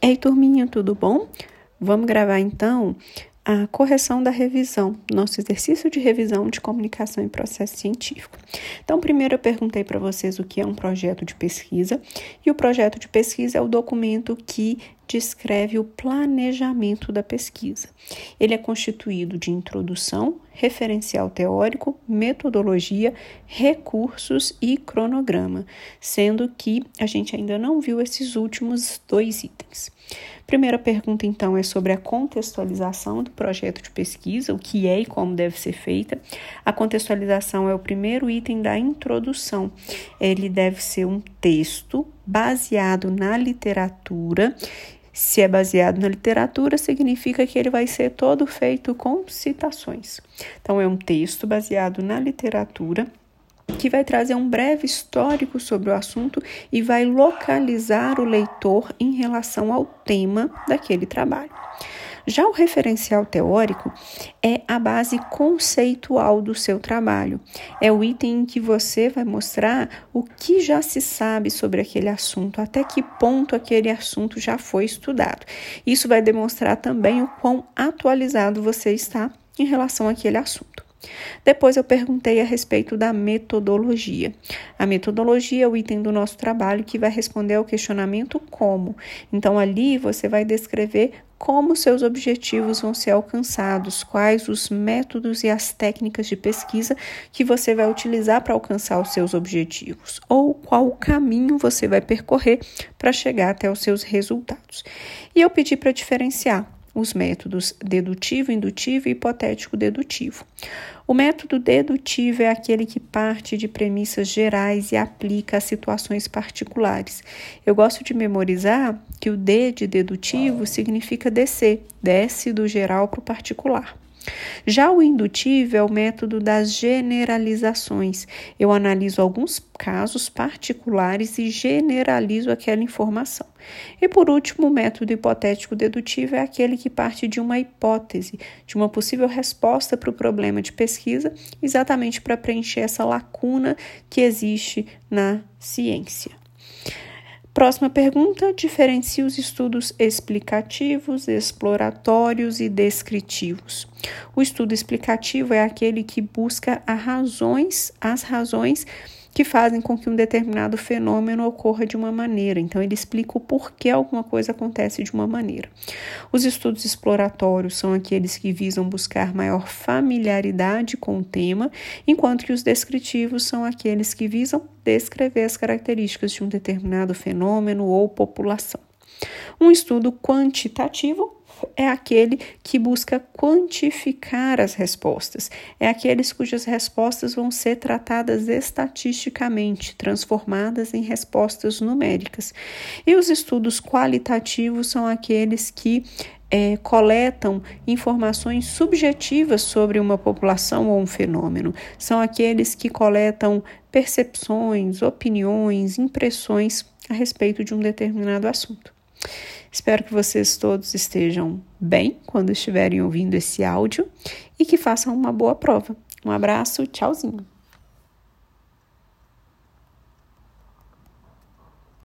Ei, turminha, tudo bom? Vamos gravar então a correção da revisão, nosso exercício de revisão de comunicação e processo científico. Então, primeiro eu perguntei para vocês o que é um projeto de pesquisa, e o projeto de pesquisa é o documento que descreve o planejamento da pesquisa. Ele é constituído de introdução, referencial teórico, metodologia, recursos e cronograma, sendo que a gente ainda não viu esses últimos dois itens. Primeira pergunta, então, é sobre a contextualização do projeto de pesquisa, o que é e como deve ser feita. A contextualização é o primeiro item da introdução. Ele deve ser um texto baseado na literatura se é baseado na literatura, significa que ele vai ser todo feito com citações. Então, é um texto baseado na literatura que vai trazer um breve histórico sobre o assunto e vai localizar o leitor em relação ao tema daquele trabalho. Já o referencial teórico é a base conceitual do seu trabalho. É o item em que você vai mostrar o que já se sabe sobre aquele assunto, até que ponto aquele assunto já foi estudado. Isso vai demonstrar também o quão atualizado você está em relação àquele assunto. Depois eu perguntei a respeito da metodologia. A metodologia é o item do nosso trabalho que vai responder ao questionamento como. Então ali você vai descrever como seus objetivos vão ser alcançados, quais os métodos e as técnicas de pesquisa que você vai utilizar para alcançar os seus objetivos, ou qual caminho você vai percorrer para chegar até os seus resultados. E eu pedi para diferenciar os métodos dedutivo, indutivo e hipotético dedutivo. O método dedutivo é aquele que parte de premissas gerais e aplica a situações particulares. Eu gosto de memorizar que o D de dedutivo significa descer, desce do geral para o particular. Já o indutivo é o método das generalizações. Eu analiso alguns casos particulares e generalizo aquela informação. E por último, o método hipotético dedutivo é aquele que parte de uma hipótese, de uma possível resposta para o problema de pesquisa, exatamente para preencher essa lacuna que existe na ciência. Próxima pergunta: diferencie os estudos explicativos, exploratórios e descritivos. O estudo explicativo é aquele que busca razões, as razões que fazem com que um determinado fenômeno ocorra de uma maneira. Então, ele explica o porquê alguma coisa acontece de uma maneira. Os estudos exploratórios são aqueles que visam buscar maior familiaridade com o tema, enquanto que os descritivos são aqueles que visam descrever as características de um determinado fenômeno ou população. Um estudo quantitativo é aquele que busca quantificar as respostas, é aqueles cujas respostas vão ser tratadas estatisticamente, transformadas em respostas numéricas. E os estudos qualitativos são aqueles que é, coletam informações subjetivas sobre uma população ou um fenômeno. São aqueles que coletam percepções, opiniões, impressões a respeito de um determinado assunto. Espero que vocês todos estejam bem quando estiverem ouvindo esse áudio e que façam uma boa prova. Um abraço, tchauzinho!